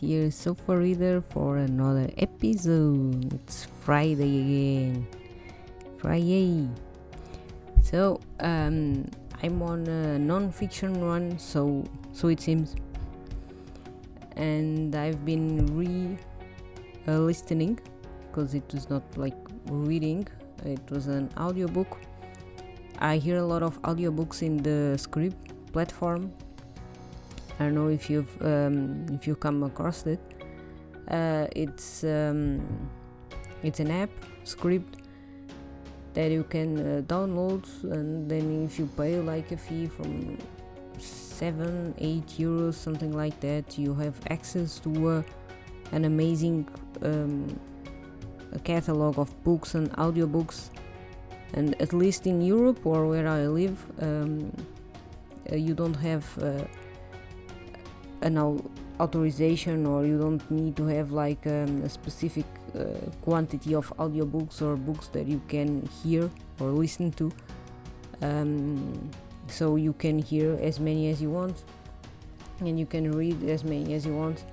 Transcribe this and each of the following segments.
here Sofa Reader for another episode. It's Friday again. Friday. So, um, I'm on a non-fiction run, so so it seems, and I've been re uh, listening because it was not like reading; it was an audiobook. I hear a lot of audiobooks in the Scribd platform I don't know if you've um, if you come across it. Uh, it's um, it's an app Scribd that you can uh, download, and then if you pay like a fee from seven, eight euros, something like that, you have access to uh, an amazing um, a catalog of books and audiobooks. And at least in Europe or where I live, um, uh, you don't have uh, an authorization or you don't need to have like um, a specific uh, quantity of audiobooks or books that you can hear or listen to. Um, so you can hear as many as you want and you can read as many as you want.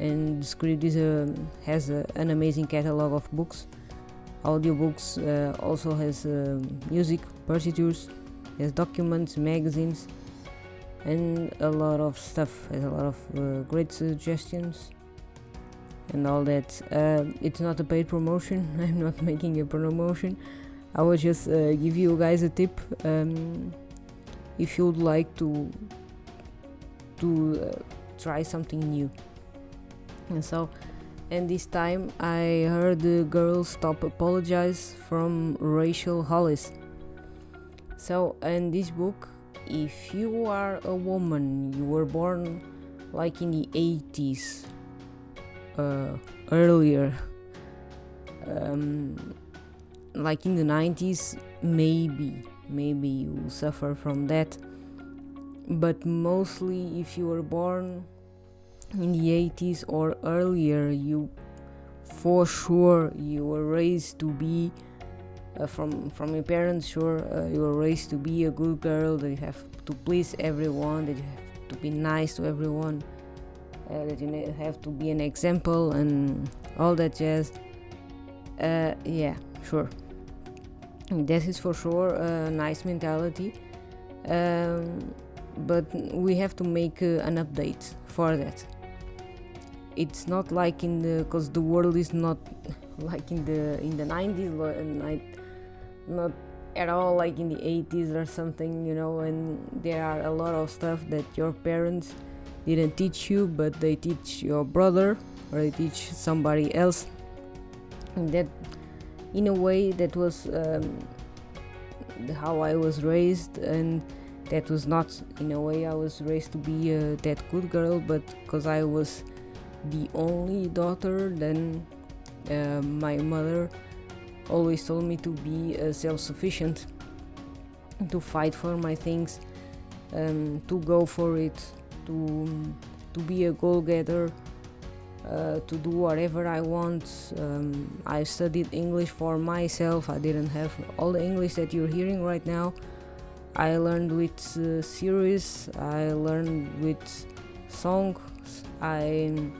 And Scribd is a, has a, an amazing catalog of books. Audiobooks uh, also has uh, music partitures has documents magazines and a lot of stuff a lot of uh, great suggestions and all that. Uh, it's not a paid promotion. I'm not making a promotion. I will just uh, give you guys a tip. Um, if you'd like to to uh, try something new. And so and this time i heard the girl stop apologize from rachel hollis. So in this book if you are a woman, you were born like in the 80s, uh, earlier, um, like in the 90s, maybe, maybe you suffer from that. But mostly, if you were born in the 80s or earlier, you for sure you were raised to be from from your parents sure uh, you were raised to be a good girl that you have to please everyone that you have to be nice to everyone uh, that you have to be an example and all that jazz. Uh, yeah sure. That is for sure a nice mentality. Um, but we have to make uh, an update for that. It's not like in the because the world is not like in the in the 90s and I not at all like in the 80s or something you know and there are a lot of stuff that your parents didn't teach you but they teach your brother or they teach somebody else. And that in a way that was um, how i was raised and that was not in a way i was raised to be that good girl but because i was the only daughter then uh, my mother always told me to be uh, self-sufficient to fight for my things um, to go for it to to be a goal-getter uh, to do whatever I want. Um, I studied English for myself. I didn't have all the English that you're hearing right now. I learned with uh, series. I learned with songs. I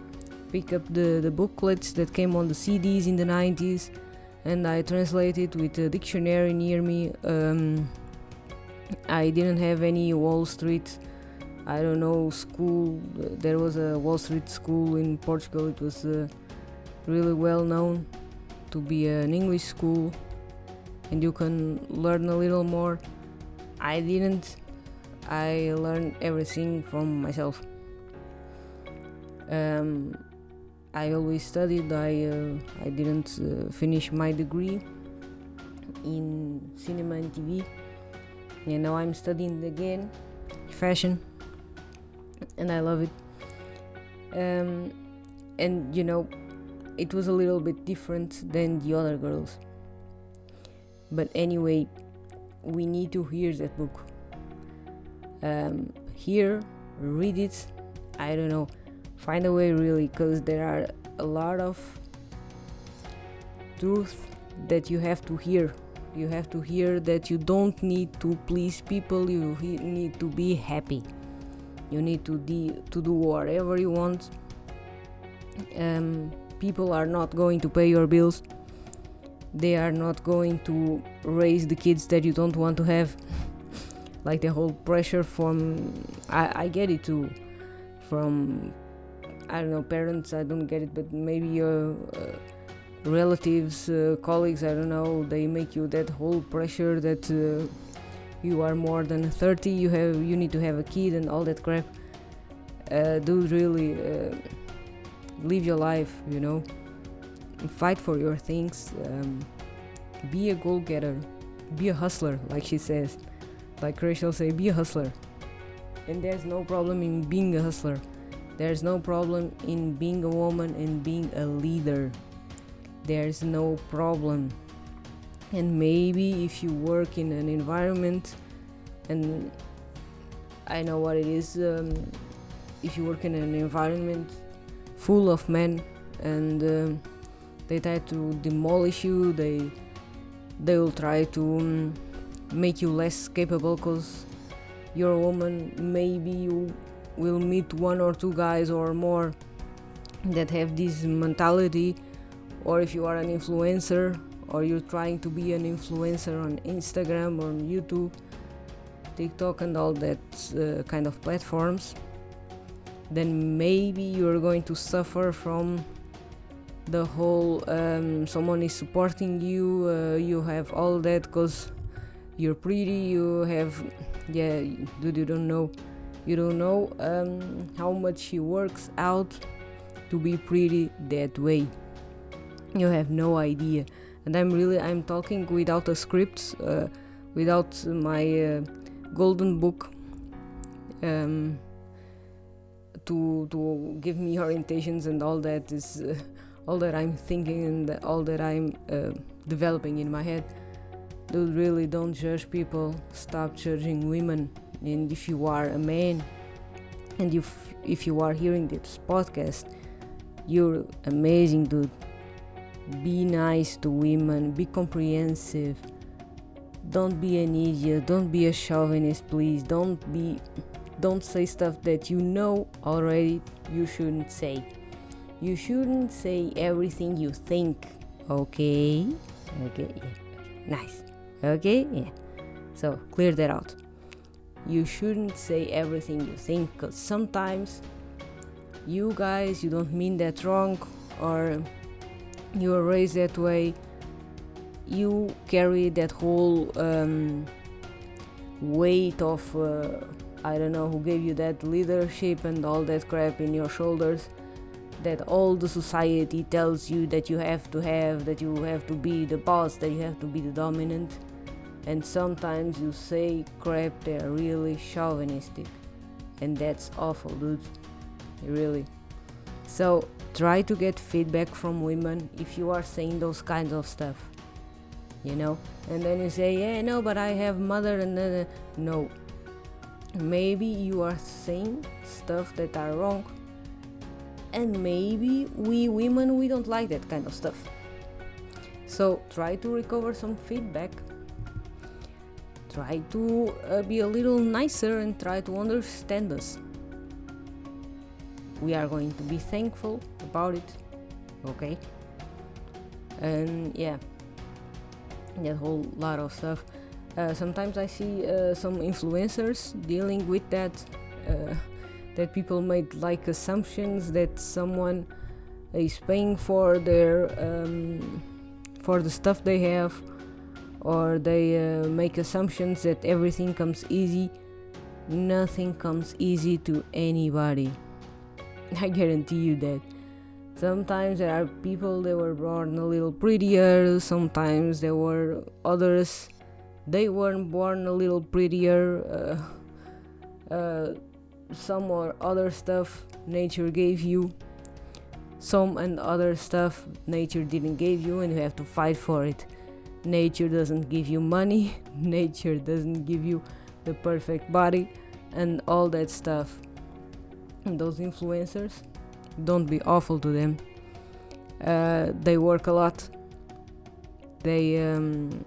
pick up the, the booklets that came on the CDs in the 90s and I translated with a dictionary near me. Um, I didn't have any Wall Street, I don't know, school. There was a Wall Street school in Portugal. It was uh, really well known to be an English school, and you can learn a little more. I didn't. I learned everything from myself. Um, I always studied. I uh, I didn't uh, finish my degree in cinema and TV, and now I'm studying again fashion, and I love it. Um, and you know, it was a little bit different than the other girls. But anyway, we need to hear that book. Um, read it. I don't know find a way really because there are a lot of truth that you have to hear. You have to hear that you don't need to please people you need to be happy. You need to de- to do whatever you want. Um, people are not going to pay your bills. They are not going to raise the kids that you don't want to have. Like the whole pressure from I, I get it too from I don't know parents I don't get it but maybe your uh, relatives uh, colleagues I don't know they make you that whole pressure that uh, you are more than 30 you have you need to have a kid and all that crap. Dude really live your life you know. Fight for your things um, be a goal-getter be a hustler like she says. Like rachel say be a hustler. And there's no problem in being a hustler there's no problem in being a woman and being a leader. There's no problem. And maybe if you work in an environment and i know what it is um, if you work in an environment full of men and um, they try to demolish you they they will try to um, make you less capable because you're a woman maybe you will meet one or two guys or more that have this mentality or if you are an influencer or you're trying to be an influencer on Instagram or YouTube, TikTok, and all that uh, kind of platforms, then maybe you're going to suffer from the whole um, someone is supporting you, uh, you have all that because you're pretty, you have, yeah, dude, you don't know, you don't know um, how much he works out to be pretty that way. You have no idea. And i'm really i'm talking without a script uh, without my uh, golden book um, to to give me orientations and all that is uh, all that i'm thinking and all that i'm uh, developing in my head. Dude really don't judge people. Stop judging women and if you are a man and if if you are hearing this podcast you're amazing dude be nice to women, be comprehensive. Don't be an idiot, don't be a chauvinist, please. Don't be don't say stuff that you know already you shouldn't say. You shouldn't say everything you think. Okay? Okay, yeah. Nice. Okay? Yeah. So clear that out. You shouldn't say everything you think because sometimes you guys you don't mean that wrong or you are raised that way. You carry that whole um, weight of uh, i don't know who gave you that leadership and all that crap in your shoulders that all the society tells you that you have to have that you have to be the boss that you have to be the dominant and sometimes you say crap that are really chauvinistic. And that's awful dude really. So try to get feedback from women if you are saying those kinds of stuff. You know? And then you say yeah no but i have mother and then uh, no. Maybe you are saying stuff that are wrong. And maybe we women we don't like that kind of stuff. So try to recover some feedback try to uh, be a little nicer and try to understand us. We are going to be thankful about it okay? And yeah. That whole lot of stuff. Uh, sometimes i see uh, some influencers dealing with that uh, that people make like assumptions that someone is paying for their um, for the stuff they have or they uh, make assumptions that everything comes easy nothing comes easy to anybody I guarantee you that. Sometimes there are people that were born a little prettier, sometimes there were others they weren't born a little prettier. Uh, uh, some or other stuff nature gave you, some and other stuff nature didn't give you, and you have to fight for it. Nature doesn't give you money, nature doesn't give you the perfect body, and all that stuff. Those influencers don't be awful to them. Uh, they work a lot. They um,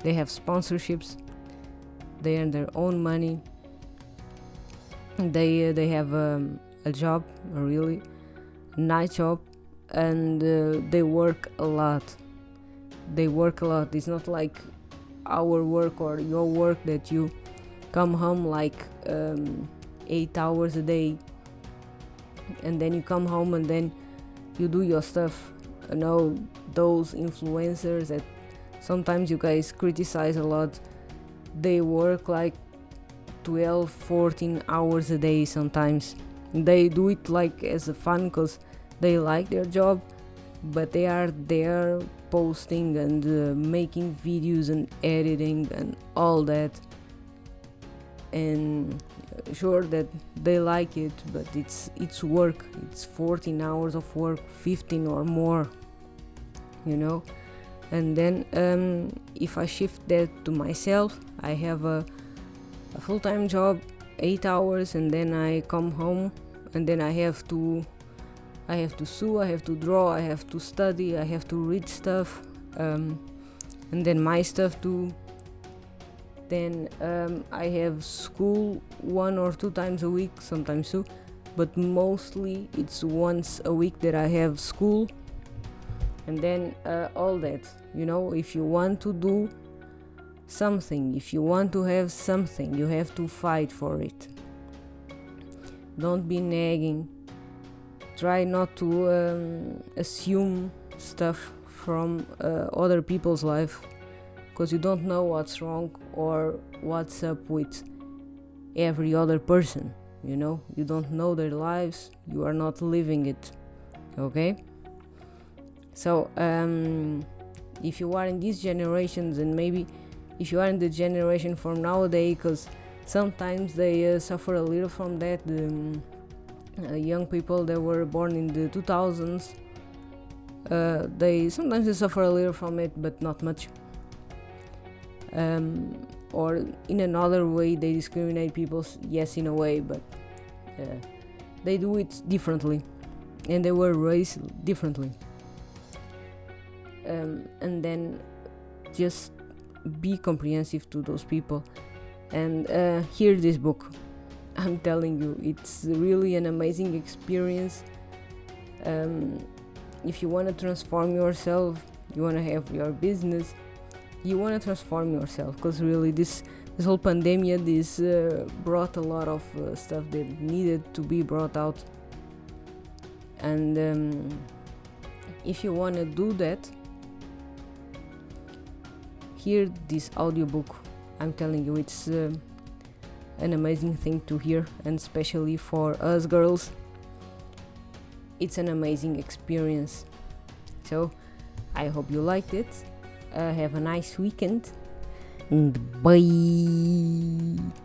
they have sponsorships. They earn their own money. They uh, they have um, a job a really. Night job. And uh, they work a lot they work a lot. It's not like our work or your work that you come home like um, eight hours a day. And then you come home and then you do your stuff. You know those influencers that sometimes you guys criticize a lot they work like 12 14 hours a day sometimes. They do it like as a fun because they like their job but they are there posting and uh, making videos and editing and all that. And sure that they like it but it's it's work. It's 14 hours of work 15 or more you know? And then um, if i shift that to myself i have a, a full-time job eight hours and then i come home and then i have to i have to sew i have to draw i have to study i have to read stuff um, and then my stuff too then um, I have school one or two times a week, sometimes two, but mostly it's once a week that I have school. And then uh, all that, you know, if you want to do something, if you want to have something, you have to fight for it. Don't be nagging. Try not to um, assume stuff from uh, other people's life because you don't know what's wrong or what's up with every other person you know? You don't know their lives you are not living it okay? So um, if you are in these generations and maybe if you are in the generation from nowadays because sometimes they uh, suffer a little from that um, uh, young people that were born in the 2000s uh, they sometimes they suffer a little from it but not much. Um, or in another way they discriminate people yes in a way but uh, they do it differently. And they were raised differently. Um, and then just be comprehensive to those people. And uh, hear this book i'm telling you it's really an amazing experience. Um, if you want to transform yourself you want to have your business you want to transform yourself. Because really this this whole pandemic this uh, brought a lot of uh, stuff that needed to be brought out. And um, if you want to do that hear this audiobook. I'm telling you it's uh, an amazing thing to hear and especially for us girls it's an amazing experience so i hope you liked it uh, have a nice weekend. And bye.